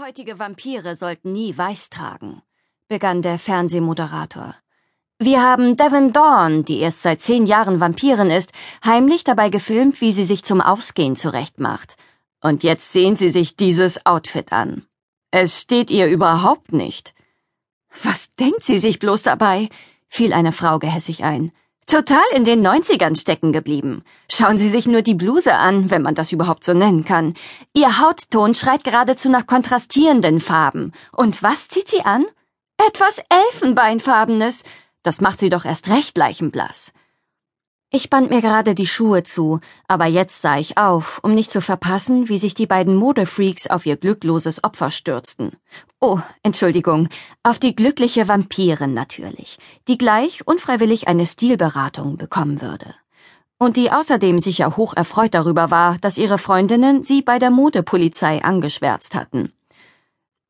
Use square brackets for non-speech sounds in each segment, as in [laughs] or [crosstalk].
Dunkelhäutige Vampire sollten nie weiß tragen, begann der Fernsehmoderator. Wir haben Devon Dawn, die erst seit zehn Jahren Vampirin ist, heimlich dabei gefilmt, wie sie sich zum Ausgehen zurechtmacht. Und jetzt sehen Sie sich dieses Outfit an. Es steht ihr überhaupt nicht. Was denkt sie sich bloß dabei? fiel eine Frau gehässig ein. Total in den Neunzigern stecken geblieben. Schauen Sie sich nur die Bluse an, wenn man das überhaupt so nennen kann. Ihr Hautton schreit geradezu nach kontrastierenden Farben. Und was zieht sie an? Etwas Elfenbeinfarbenes. Das macht sie doch erst recht leichenblass. Ich band mir gerade die Schuhe zu, aber jetzt sah ich auf, um nicht zu verpassen, wie sich die beiden Modefreaks auf ihr glückloses Opfer stürzten. Oh, Entschuldigung, auf die glückliche Vampirin natürlich, die gleich unfreiwillig eine Stilberatung bekommen würde. Und die außerdem sicher hoch erfreut darüber war, dass ihre Freundinnen sie bei der Modepolizei angeschwärzt hatten.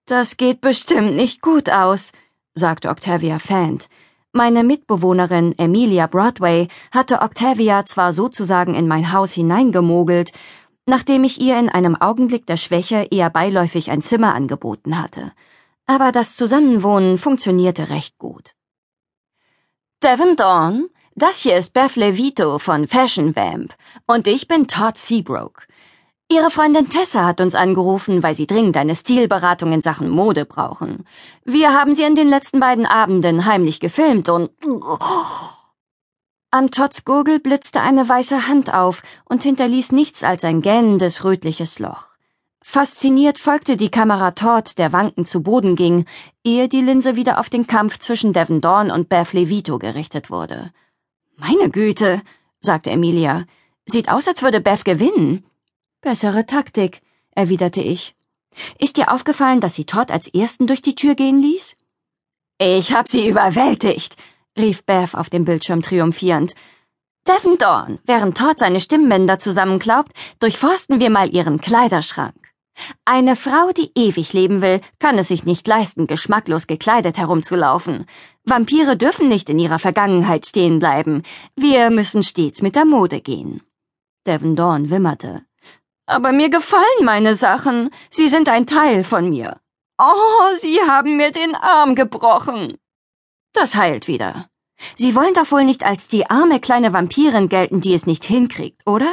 Das geht bestimmt nicht gut aus, sagte Octavia Fant, meine Mitbewohnerin Emilia Broadway hatte Octavia zwar sozusagen in mein Haus hineingemogelt, nachdem ich ihr in einem Augenblick der Schwäche eher beiläufig ein Zimmer angeboten hatte, aber das Zusammenwohnen funktionierte recht gut. Devon Dawn, das hier ist Beth Levito von Fashion Vamp und ich bin Todd Seabrook. Ihre Freundin Tessa hat uns angerufen, weil sie dringend eine Stilberatung in Sachen Mode brauchen. Wir haben sie in den letzten beiden Abenden heimlich gefilmt und... An Todds Gurgel blitzte eine weiße Hand auf und hinterließ nichts als ein gähnendes rötliches Loch. Fasziniert folgte die Kamera Todd, der wankend zu Boden ging, ehe die Linse wieder auf den Kampf zwischen Devon Dawn und Beth Levito gerichtet wurde. Meine Güte, sagte Emilia. Sieht aus, als würde Beth gewinnen. Bessere Taktik, erwiderte ich. Ist dir aufgefallen, dass sie Todd als ersten durch die Tür gehen ließ? Ich hab sie überwältigt, rief Beth auf dem Bildschirm triumphierend. Devon Dawn, während Todd seine Stimmbänder zusammenklaubt, durchforsten wir mal ihren Kleiderschrank. Eine Frau, die ewig leben will, kann es sich nicht leisten, geschmacklos gekleidet herumzulaufen. Vampire dürfen nicht in ihrer Vergangenheit stehen bleiben. Wir müssen stets mit der Mode gehen. Devon Dawn wimmerte. Aber mir gefallen meine Sachen. Sie sind ein Teil von mir. Oh, Sie haben mir den Arm gebrochen. Das heilt wieder. Sie wollen doch wohl nicht als die arme kleine Vampirin gelten, die es nicht hinkriegt, oder?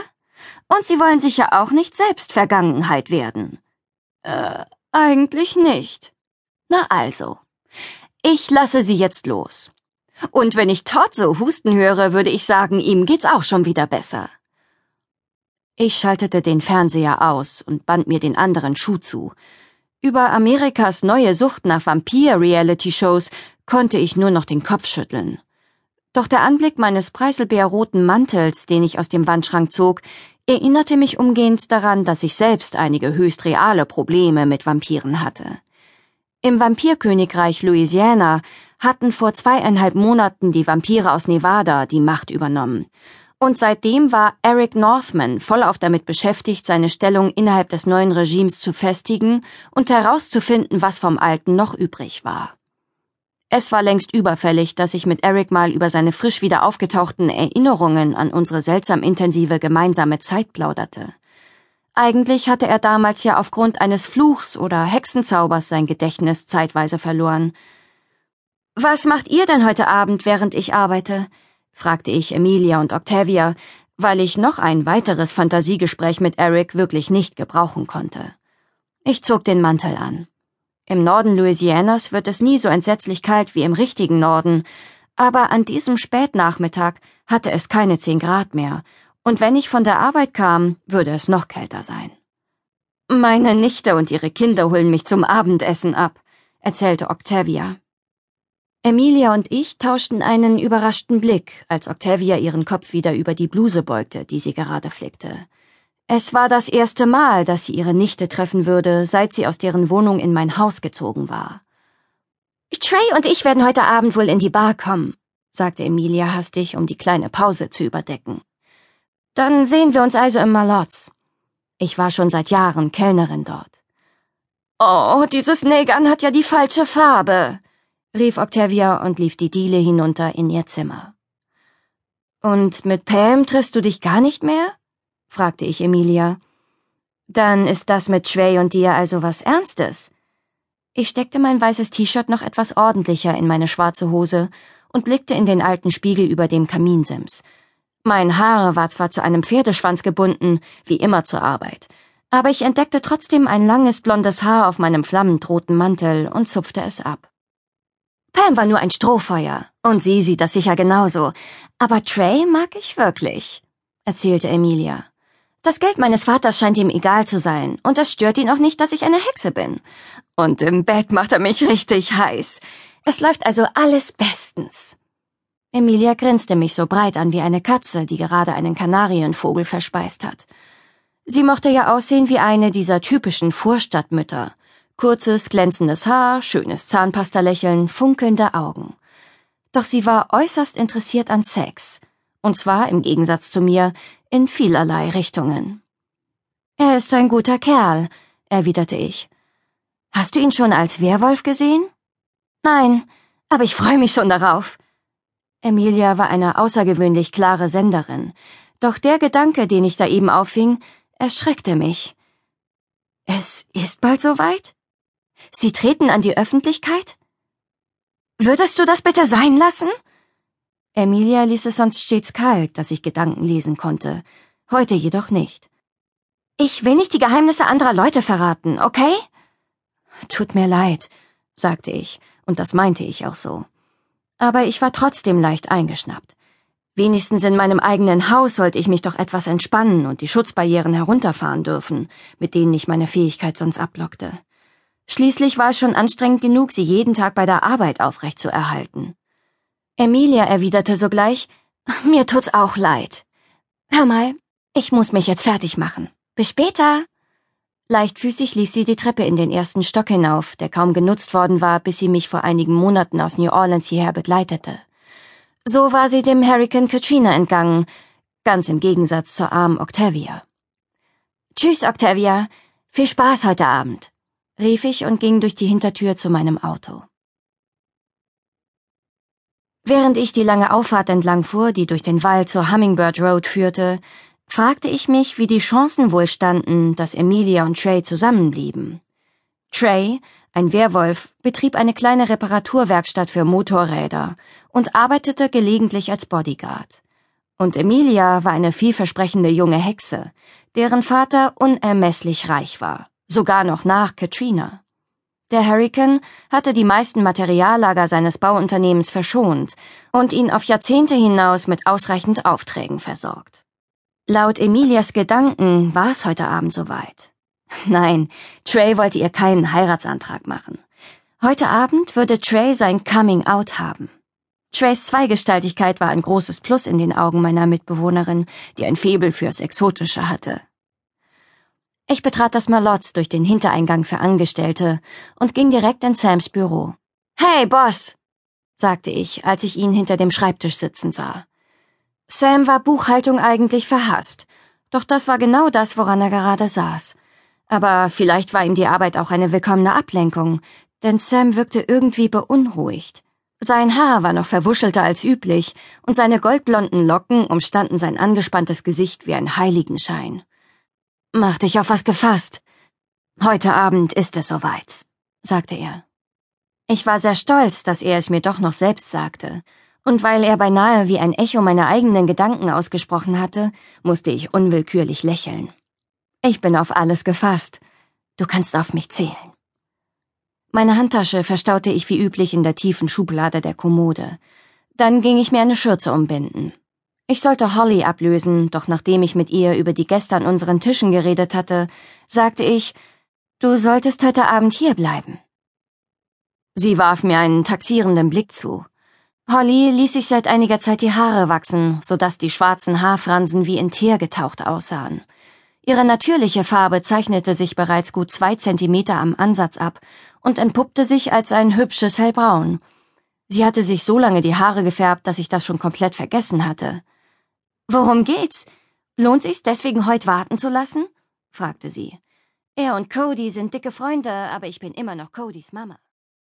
Und Sie wollen sicher auch nicht selbst Vergangenheit werden. Äh, eigentlich nicht. Na also. Ich lasse Sie jetzt los. Und wenn ich Todd so husten höre, würde ich sagen, ihm geht's auch schon wieder besser. Ich schaltete den Fernseher aus und band mir den anderen Schuh zu. Über Amerikas neue Sucht nach Vampir-Reality-Shows konnte ich nur noch den Kopf schütteln. Doch der Anblick meines preiselbeerroten Mantels, den ich aus dem Wandschrank zog, erinnerte mich umgehend daran, dass ich selbst einige höchst reale Probleme mit Vampiren hatte. Im Vampirkönigreich Louisiana hatten vor zweieinhalb Monaten die Vampire aus Nevada die Macht übernommen, und seitdem war Eric Northman vollauf damit beschäftigt, seine Stellung innerhalb des neuen Regimes zu festigen und herauszufinden, was vom alten noch übrig war. Es war längst überfällig, dass ich mit Eric mal über seine frisch wieder aufgetauchten Erinnerungen an unsere seltsam intensive gemeinsame Zeit plauderte. Eigentlich hatte er damals ja aufgrund eines Fluchs oder Hexenzaubers sein Gedächtnis zeitweise verloren. Was macht ihr denn heute Abend, während ich arbeite? Fragte ich Emilia und Octavia, weil ich noch ein weiteres Fantasiegespräch mit Eric wirklich nicht gebrauchen konnte. Ich zog den Mantel an. Im Norden Louisianas wird es nie so entsetzlich kalt wie im richtigen Norden, aber an diesem Spätnachmittag hatte es keine zehn Grad mehr, und wenn ich von der Arbeit kam, würde es noch kälter sein. Meine Nichte und ihre Kinder holen mich zum Abendessen ab, erzählte Octavia. Emilia und ich tauschten einen überraschten Blick, als Octavia ihren Kopf wieder über die Bluse beugte, die sie gerade flickte. Es war das erste Mal, dass sie ihre Nichte treffen würde, seit sie aus deren Wohnung in mein Haus gezogen war. Trey und ich werden heute Abend wohl in die Bar kommen, sagte Emilia hastig, um die kleine Pause zu überdecken. Dann sehen wir uns also im Malotz. Ich war schon seit Jahren Kellnerin dort. Oh, dieses Negern hat ja die falsche Farbe, rief Octavia und lief die Diele hinunter in ihr Zimmer. Und mit Pam triffst du dich gar nicht mehr? fragte ich Emilia. Dann ist das mit Trey und dir also was Ernstes, Ich steckte mein weißes T-Shirt noch etwas ordentlicher in meine schwarze Hose und blickte in den alten Spiegel über dem Kaminsims. Mein Haar war zwar zu einem Pferdeschwanz gebunden, wie immer zur Arbeit, aber ich entdeckte trotzdem ein langes blondes Haar auf meinem flammend roten Mantel und zupfte es ab. Pam war nur ein Strohfeuer, und sie sieht das sicher genauso, aber Trey mag ich wirklich, erzählte Emilia. Das Geld meines Vaters scheint ihm egal zu sein, und es stört ihn auch nicht, dass ich eine Hexe bin. Und im Bett macht er mich [laughs] richtig heiß. Es läuft also alles bestens. Emilia grinste mich so breit an wie eine Katze, die gerade einen Kanarienvogel verspeist hat. Sie mochte ja aussehen wie eine dieser typischen Vorstadtmütter. Kurzes, glänzendes Haar, schönes Zahnpastalächeln, funkelnde Augen. Doch sie war äußerst interessiert an Sex. Und zwar, im Gegensatz zu mir, in vielerlei Richtungen. Er ist ein guter Kerl, erwiderte ich. Hast du ihn schon als Werwolf gesehen? Nein, aber ich freue mich schon darauf. Emilia war eine außergewöhnlich klare Senderin, doch der Gedanke, den ich da eben auffing, erschreckte mich. Es ist bald soweit? Sie treten an die Öffentlichkeit? Würdest du das bitte sein lassen? Emilia ließ es sonst stets kalt, dass ich Gedanken lesen konnte, heute jedoch nicht. Ich will nicht die Geheimnisse anderer Leute verraten, okay? Tut mir leid, sagte ich, und das meinte ich auch so. Aber ich war trotzdem leicht eingeschnappt. Wenigstens in meinem eigenen Haus sollte ich mich doch etwas entspannen und die Schutzbarrieren herunterfahren dürfen, mit denen ich meine Fähigkeit sonst ablockte. Schließlich war es schon anstrengend genug, sie jeden Tag bei der Arbeit aufrecht zu erhalten. Emilia erwiderte sogleich, [laughs] mir tut's auch leid. Hör mal, ich muss mich jetzt fertig machen. Bis später. Leichtfüßig lief sie die Treppe in den ersten Stock hinauf, der kaum genutzt worden war, bis sie mich vor einigen Monaten aus New Orleans hierher begleitete. So war sie dem Hurricane Katrina entgangen, ganz im Gegensatz zur armen Octavia. Tschüss, Octavia. Viel Spaß heute Abend, rief ich und ging durch die Hintertür zu meinem Auto. Während ich die lange Auffahrt entlang fuhr, die durch den Wald zur Hummingbird Road führte, fragte ich mich, wie die Chancen wohl standen, dass Emilia und Trey zusammenblieben. Trey, ein Werwolf, betrieb eine kleine Reparaturwerkstatt für Motorräder und arbeitete gelegentlich als Bodyguard. Und Emilia war eine vielversprechende junge Hexe, deren Vater unermesslich reich war, sogar noch nach Katrina. Der Hurricane hatte die meisten Materiallager seines Bauunternehmens verschont und ihn auf Jahrzehnte hinaus mit ausreichend Aufträgen versorgt. Laut Emilias Gedanken war es heute Abend soweit. [laughs] Nein, Trey wollte ihr keinen Heiratsantrag machen. Heute Abend würde Trey sein Coming Out haben. Treys Zweigestaltigkeit war ein großes Plus in den Augen meiner Mitbewohnerin, die ein Febel fürs Exotische hatte. Ich betrat das Malotz durch den Hintereingang für Angestellte und ging direkt in Sams Büro. Hey, Boss, sagte ich, als ich ihn hinter dem Schreibtisch sitzen sah. Sam war Buchhaltung eigentlich verhasst, doch das war genau das, woran er gerade saß. Aber vielleicht war ihm die Arbeit auch eine willkommene Ablenkung, denn Sam wirkte irgendwie beunruhigt. Sein Haar war noch verwuschelter als üblich, und seine goldblonden Locken umstanden sein angespanntes Gesicht wie ein Heiligenschein. Mach dich auf was gefasst. Heute Abend ist es soweit, sagte er. Ich war sehr stolz, dass er es mir doch noch selbst sagte, und weil er beinahe wie ein Echo meiner eigenen Gedanken ausgesprochen hatte, musste ich unwillkürlich lächeln. Ich bin auf alles gefasst. Du kannst auf mich zählen. Meine Handtasche verstaute ich wie üblich in der tiefen Schublade der Kommode. Dann ging ich mir eine Schürze umbinden. Ich sollte Holly ablösen, doch nachdem ich mit ihr über die Gäste an unseren Tischen geredet hatte, sagte ich, du solltest heute Abend hier bleiben. Sie warf mir einen taxierenden Blick zu. Holly ließ sich seit einiger Zeit die Haare wachsen, so dass die schwarzen Haarfransen wie in Teer getaucht aussahen. Ihre natürliche Farbe zeichnete sich bereits gut zwei Zentimeter am Ansatz ab und entpuppte sich als ein hübsches Hellbraun. Sie hatte sich so lange die Haare gefärbt, dass ich das schon komplett vergessen hatte. Worum geht's? Lohnt sich's deswegen heut warten zu lassen? fragte sie. Er und Cody sind dicke Freunde, aber ich bin immer noch Codys Mama.